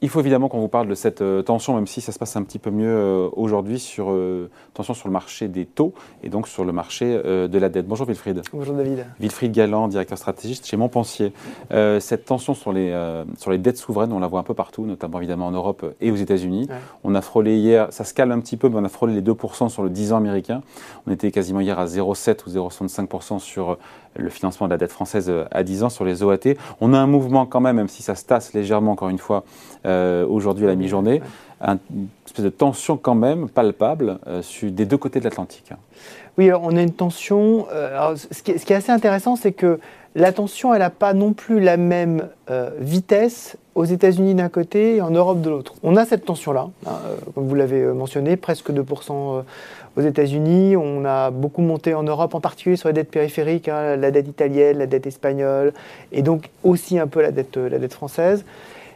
Il faut évidemment qu'on vous parle de cette euh, tension, même si ça se passe un petit peu mieux euh, aujourd'hui, sur euh, tension sur le marché des taux et donc sur le marché de la dette. Bonjour Wilfried. Bonjour David. Wilfried Galland, directeur stratégiste chez Montpensier. cette tension sur les, sur les dettes souveraines, on la voit un peu partout, notamment évidemment en Europe et aux États-Unis. On a frôlé hier, ça se calme un petit peu, mais on a frôlé les 2% sur le 10 ans américain. On était quasiment hier à 0,7 ou 0,65% sur le financement de la dette française à 10 ans sur les OAT. On a un mouvement quand même, même si ça se tasse légèrement encore une fois euh, aujourd'hui à la mi-journée, une espèce de tension quand même palpable euh, des deux côtés de l'Atlantique. Oui, on a une tension. Euh, ce, qui est, assez intéressant, c'est que la tension, elle n'a pas non plus la même vitesse aux États-Unis d'un côté et en Europe de l'autre. On a cette tension-là, hein, comme vous l'avez mentionné, presque 2% aux États-Unis. On a beaucoup monté en Europe, en particulier sur les dettes périphériques, hein, la dette italienne, la dette espagnole, et donc aussi un peu la dette, la dette française.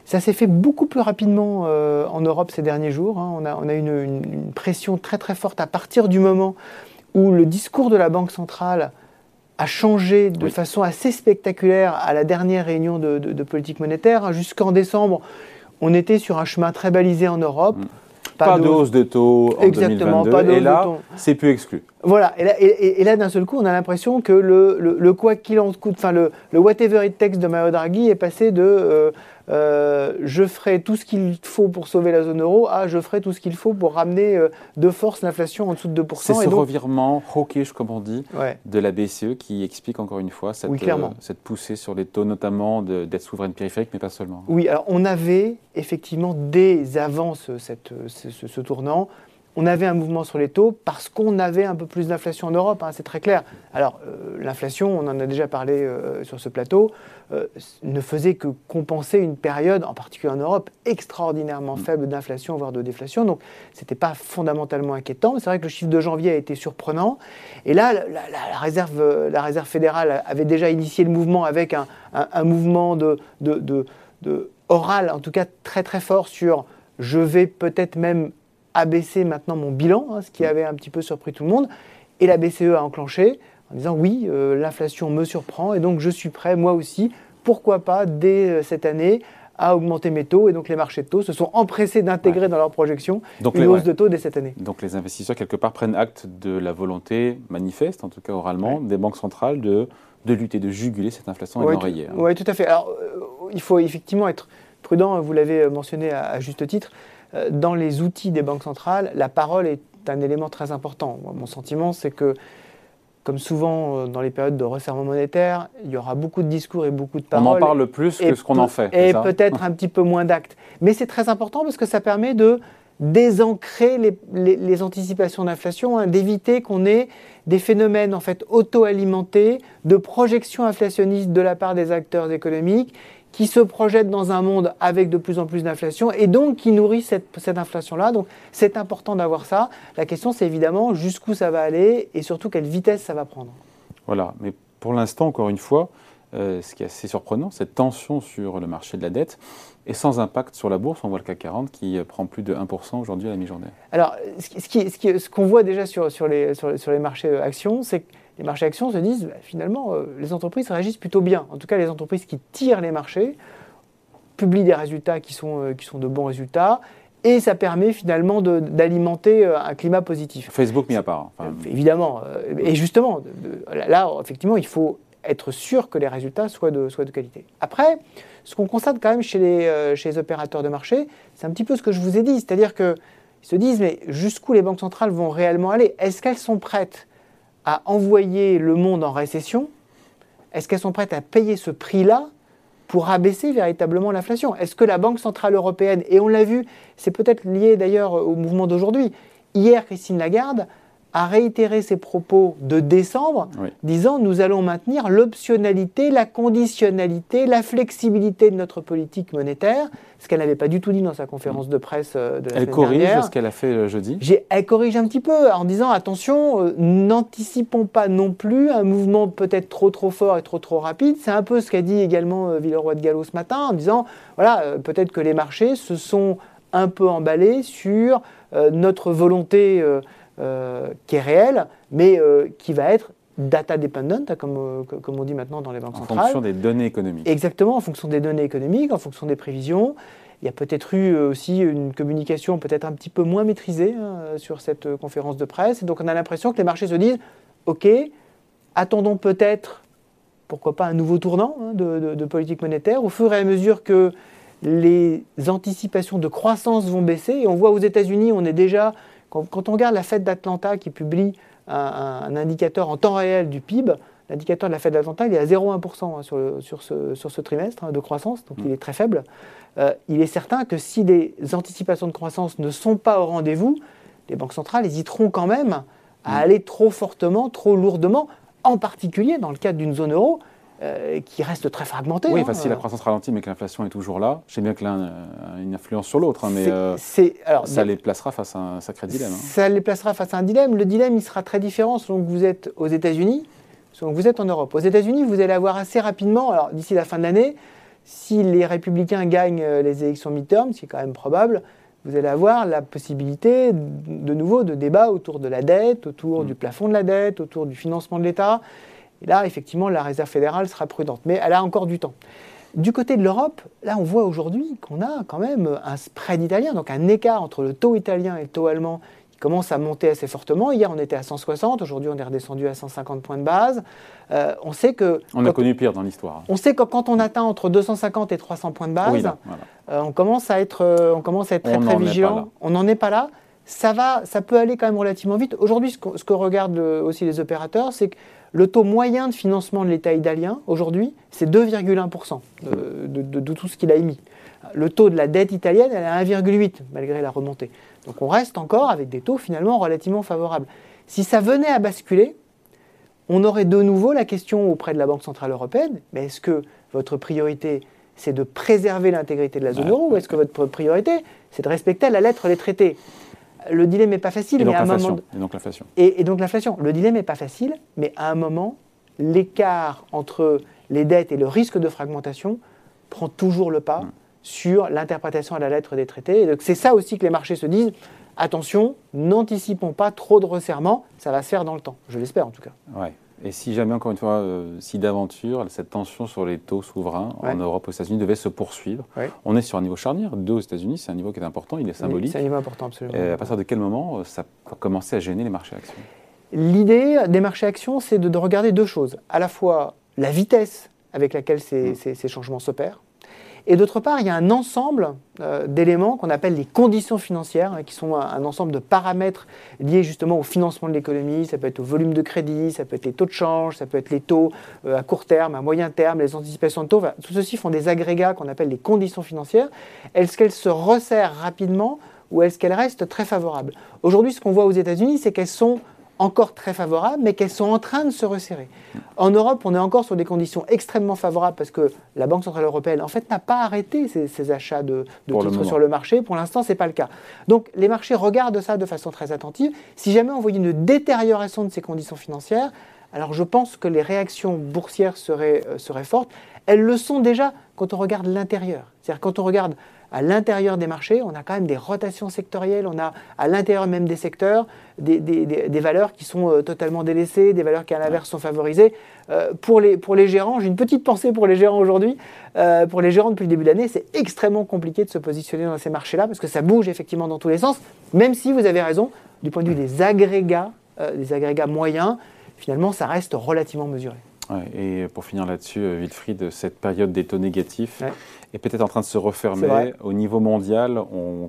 Ça s'est fait beaucoup plus rapidement euh, en Europe ces derniers jours. Hein. On a, on a une, une, pression très très forte à partir du moment où le discours de la Banque centrale a changé de façon assez spectaculaire à la dernière réunion de, de, politique monétaire. Jusqu'en décembre, on était sur un chemin très balisé en Europe. Mm. Pas, de hausse de taux en Exactement, 2022, pas de et là, c'est plus exclu. Voilà, et là, et, là d'un seul coup, on a l'impression que le, le, quoi qu'il en coûte, enfin le, le, whatever it takes de Mario Draghi est passé de euh, euh, je ferai tout ce qu'il faut pour sauver la zone euro, ah, je ferai tout ce qu'il faut pour ramener euh, de force l'inflation en dessous de 2%. C'est ce revirement hawkish, comme on dit, de la BCE qui explique encore une fois cette, cette poussée sur les taux, notamment de dette souveraine périphérique, mais pas seulement. Oui, alors on avait effectivement dès avant cette, ce, tournant, on avait un mouvement sur les taux parce qu'on avait un peu plus d'inflation en Europe, hein, c'est très clair. Alors, l'inflation, on en a déjà parlé sur ce plateau, euh, ne faisait que compenser une période, en particulier en Europe, extraordinairement mm. faible d'inflation, voire de déflation. Donc, ce n'était pas fondamentalement inquiétant. C'est vrai que le chiffre de janvier a été surprenant. Et là, la, réserve, la réserve fédérale avait déjà initié le mouvement avec un, mouvement de, de, de, oral, en tout cas très très fort, sur je vais peut-être même abaisser maintenant mon bilan, hein, ce qui mm. avait un petit peu surpris tout le monde. Et la BCE a enclenché en disant oui, euh, l'inflation me surprend et donc je suis prêt, moi aussi, pourquoi pas, dès euh, cette année, à augmenter mes taux. Et donc les marchés de taux se sont empressés d'intégrer dans leurs projections une les, hausse de taux dès cette année. Donc les investisseurs, quelque part, prennent acte de la volonté manifeste, en tout cas oralement, des banques centrales de, de lutter, de juguler cette inflation et d'enrayer. Hein. Oui, tout à fait. Alors euh, il faut effectivement être prudent, vous l'avez mentionné à, juste titre. Dans les outils des banques centrales, la parole est un élément très important. Mon sentiment, c'est que comme souvent euh, dans les périodes de resserrement monétaire, il y aura beaucoup de discours et beaucoup de paroles. On en parle plus que ce qu'on en fait. Et peut-être un petit peu moins d'actes. Mais c'est très important parce que ça permet de désancrer les, anticipations d'inflation, hein, d'éviter qu'on ait des phénomènes en fait auto-alimentés de projection inflationniste de la part des acteurs économiques qui se projettent dans un monde avec de plus en plus d'inflation et donc qui nourrit cette, cette inflation-là. Donc c'est important d'avoir ça. La question c'est évidemment jusqu'où ça va aller et surtout quelle vitesse ça va prendre. Voilà, mais pour l'instant, encore une fois, euh, ce qui est assez surprenant, cette tension sur le marché de la dette est sans impact sur la bourse. On voit le CAC 40 qui euh, prend plus de 1% aujourd'hui à la mi-journée. Alors, ce qu'on voit déjà sur, sur, les, sur, les marchés actions, c'est que les marchés actions se disent bah, finalement, euh, les entreprises réagissent plutôt bien. En tout cas, les entreprises qui tirent les marchés publient des résultats qui sont, euh, qui sont de bons résultats. Et ça permet finalement d'alimenter euh, un climat positif. Facebook mis à part. Évidemment. Et justement, là, effectivement, il faut être sûr que les résultats soient de, soient de qualité. Après, ce qu'on constate quand même chez les, chez les opérateurs de marché, c'est un petit peu ce que je vous ai dit. C'est-à-dire qu'ils se disent, mais jusqu'où les banques centrales vont réellement aller? Est-ce qu'elles sont prêtes? À envoyer le monde en récession, est-ce qu'elles sont prêtes à payer ce prix-là pour abaisser véritablement l'inflation? Est-ce que la Banque Centrale Européenne, et on l'a vu, c'est peut-être lié d'ailleurs au mouvement d'aujourd'hui, hier Christine Lagarde a réitéré ses propos de décembre, disant nous allons maintenir l'optionnalité, la conditionnalité, la flexibilité de notre politique monétaire, ce qu'elle n'avait pas du tout dit dans sa conférence de presse euh, de la Elle corrige ce qu'elle a fait euh, jeudi. Elle corrige un petit peu en disant attention, euh, n'anticipons pas non plus un mouvement peut-être trop trop fort et trop trop rapide. C'est un peu ce qu'a dit également Villeroy de Gallo ce matin en disant voilà, peut-être que les marchés se sont un peu emballés sur notre volonté euh, qui est réel, mais euh, qui va être data dependent, comme, euh, comme on dit maintenant dans les banques centrales. En fonction des données économiques. Exactement, en fonction des données économiques, en fonction des prévisions. Il y a peut-être eu aussi une communication peut-être un petit peu moins maîtrisée hein, sur cette conférence de presse. Et donc on a l'impression que les marchés se disent, OK, attendons peut-être, pourquoi pas, un nouveau tournant hein, de, politique monétaire au fur et à mesure que les anticipations de croissance vont baisser. Et on voit aux États-Unis, on est déjà, quand, on regarde la Fed d'Atlanta qui publie un, indicateur en temps réel du PIB, l'indicateur de la Fed d'Atlanta, il est à 0,1% hein, sur, ce, trimestre hein, de croissance, donc il est très faible. Euh, il est certain que si les anticipations de croissance ne sont pas au rendez-vous, les banques centrales hésiteront quand même à aller trop fortement, trop lourdement, en particulier dans le cadre d'une zone euro euh, qui reste très fragmentée. Oui, hein, si la euh. croissance ralentit mais que l'inflation est toujours là, je sais bien que l'un a une influence sur l'autre, hein, mais euh, alors, ça les placera face à un sacré dilemme. Hein. Ça les placera face à un dilemme. Le dilemme, il sera très différent selon que vous êtes aux États-Unis, selon que vous êtes en Europe. Aux États-Unis, vous allez avoir assez rapidement, alors d'ici la fin de l'année, si les républicains gagnent les élections midterm, ce qui est quand même probable, vous allez avoir la possibilité de nouveau de débat autour de la dette, autour mm. du plafond de la dette, autour du financement de l'État. Et là, effectivement, la Réserve fédérale sera prudente. Mais elle a encore du temps. Du côté de l'Europe, là, on voit aujourd'hui qu'on a quand même un spread italien, donc un écart entre le taux italien et le taux allemand commence à monter assez fortement. Hier, on était à 160, aujourd'hui, on est redescendu à 150 points de base. Euh, on sait que. On a connu pire dans l'histoire. On sait que quand on atteint entre 250 et 300 points de base, euh, on commence à être, euh, on commence à être très, très vigilant. On n'en est pas là. Ça, va, ça peut aller quand même relativement vite. Aujourd'hui, ce, ce, que regardent aussi les opérateurs, c'est que le taux moyen de financement de l'État italien, aujourd'hui, c'est 2,1% de, de, de, tout ce qu'il a émis. Le taux de la dette italienne, elle est à 1,8 malgré la remontée. Donc on reste encore avec des taux finalement relativement favorables. Si ça venait à basculer, on aurait de nouveau la question auprès de la Banque Centrale Européenne, mais est-ce que votre priorité, c'est de préserver l'intégrité de la zone euro, ou est-ce que votre priorité, c'est de respecter la lettre des traités? Le dilemme n'est pas facile, mais à un moment... Et donc l'inflation. Et, donc l'inflation. Le dilemme n'est pas facile, mais à un moment, l'écart entre les dettes et le risque de fragmentation prend toujours le pas. Sur l'interprétation à la lettre des traités. Et c'est ça aussi que les marchés se disent attention, n'anticipons pas trop de resserrement, ça va se faire dans le temps. Je l'espère en tout cas. Ouais. Et si jamais, encore une fois, euh, si d'aventure, cette tension sur les taux souverains en Europe, aux États-Unis, devait se poursuivre, on est sur un niveau charnière. Deux aux États-Unis, c'est un niveau qui est important, il est symbolique. c'est un niveau important, absolument. Et à partir de quel moment euh, ça va commencer à gêner les marchés actions? L'idée des marchés actions, c'est de, regarder deux choses. À la fois la vitesse avec laquelle ces mmh. changements s'opèrent, et d'autre part, il y a un ensemble euh, d'éléments qu'on appelle les conditions financières, hein, qui sont un, ensemble de paramètres liés justement au financement de l'économie. Ça peut être au volume de crédit, ça peut être les taux de change, ça peut être les taux euh, à court terme, à moyen terme, les anticipations de taux. tout ceci font des agrégats qu'on appelle les conditions financières. Est-ce qu'elles se resserrent rapidement ou est-ce qu'elles restent très favorables? Aujourd'hui, ce qu'on voit aux États-Unis, c'est qu'elles sont encore très favorables, mais qu'elles sont en train de se resserrer. En Europe, on est encore sur des conditions extrêmement favorables parce que la Banque Centrale Européenne, en fait, n'a pas arrêté ses, achats de, titres sur le marché. Pour l'instant, ce n'est pas le cas. Donc, les marchés regardent ça de façon très attentive. Si jamais on voyait une détérioration de ces conditions financières, alors je pense que les réactions boursières seraient, euh, seraient fortes. Elles le sont déjà quand on regarde l'intérieur. C'est-à-dire quand on regarde à l'intérieur des marchés, on a quand même des rotations sectorielles, on a à l'intérieur même des secteurs des, valeurs qui sont euh, totalement délaissées, des valeurs qui à l'inverse sont favorisées. Euh, pour, les, pour les gérants, j'ai une petite pensée pour les gérants aujourd'hui. Pour les gérants depuis le début de l'année, c'est extrêmement compliqué de se positionner dans ces marchés-là parce que ça bouge effectivement dans tous les sens, même si vous avez raison, du point de vue des agrégats, des agrégats moyens, finalement ça reste relativement mesuré. Et pour finir là-dessus, Wilfried, cette période des taux négatifs, est peut-être en train de se refermer. Au niveau mondial,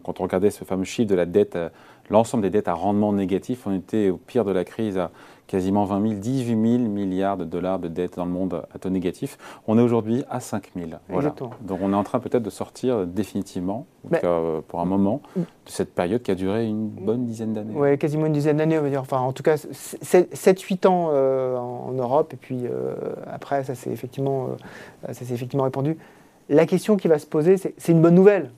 quand on regardait ce fameux chiffre de la dette, euh, l'ensemble des dettes à rendement négatif, on était au pire de la crise à quasiment 20 000, 18 000 milliards de dollars de dettes dans le monde à taux négatif. On est aujourd'hui à 5 000. Voilà. Donc on est en train peut-être de sortir définitivement, pour un moment, de cette période qui a duré une bonne dizaine d'années. Oui, quasiment une dizaine d'années, on va dire. Enfin, en tout cas, 7-8 ans euh, en Europe, et puis euh, après, ça s'est effectivement, effectivement répandu la question qui va se poser, c'est une bonne nouvelle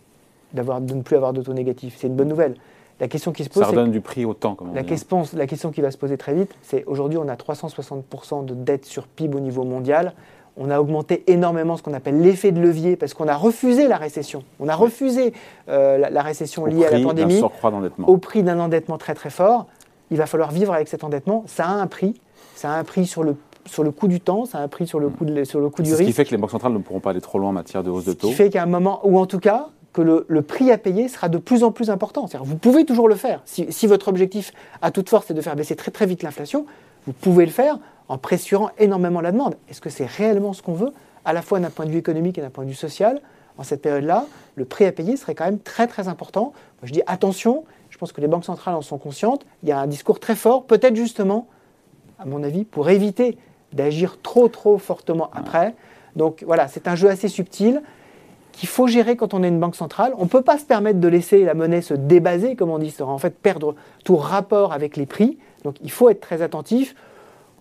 d'avoir de ne plus avoir de taux négatif. C'est une bonne nouvelle. La question qui se pose, ça redonne du prix au temps. la, question, la question qui va se poser très vite, c'est aujourd'hui on a 360% de dette sur PIB au niveau mondial. On a augmenté énormément ce qu'on appelle l'effet de levier parce qu'on a refusé la récession. On a refusé euh, la, récession liée à la pandémie au prix d'un endettement très très fort. Il va falloir vivre avec cet endettement. Ça a un prix. Ça a un prix sur le sur le coût du temps, ça a un prix sur le coût, sur le coût du risque. Ce qui fait que les banques centrales ne pourront pas aller trop loin en matière de hausse de taux. Ce qui fait qu'à un moment, ou en tout cas, que le, prix à payer sera de plus en plus important. Vous pouvez toujours le faire. Si, votre objectif à toute force est de faire baisser très très vite l'inflation, vous pouvez le faire en pressurant énormément la demande. Est-ce que c'est réellement ce qu'on veut, à la fois d'un point de vue économique et d'un point de vue social En cette période-là, le prix à payer serait quand même très très important. Moi, je dis attention, je pense que les banques centrales en sont conscientes. Il y a un discours très fort, peut-être justement, à mon avis, pour éviter d'agir trop trop fortement après. Donc voilà, c'est un jeu assez subtil qu'il faut gérer quand on est une banque centrale. On ne peut pas se permettre de laisser la monnaie se débaser, comme on dit, en fait perdre tout rapport avec les prix. Donc il faut être très attentif.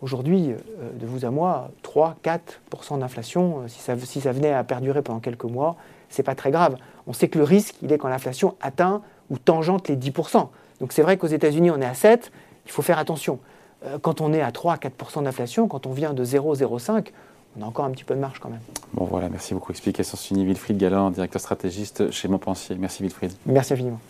Aujourd'hui, euh, de vous à moi, 3-4% d'inflation, euh, si ça, si ça venait à perdurer pendant quelques mois, ce n'est pas très grave. On sait que le risque, il est quand l'inflation atteint ou tangente les 10%. Donc c'est vrai qu'aux États-Unis, on est à 7, il faut faire attention. Euh, quand on est à 3-4% d'inflation, quand on vient de 0,05, on a encore un petit peu de marge quand même. Bon voilà, merci beaucoup. Explication Suni Wilfried Galland, directeur stratégiste chez Montpensier. Merci Wilfried. Merci infiniment.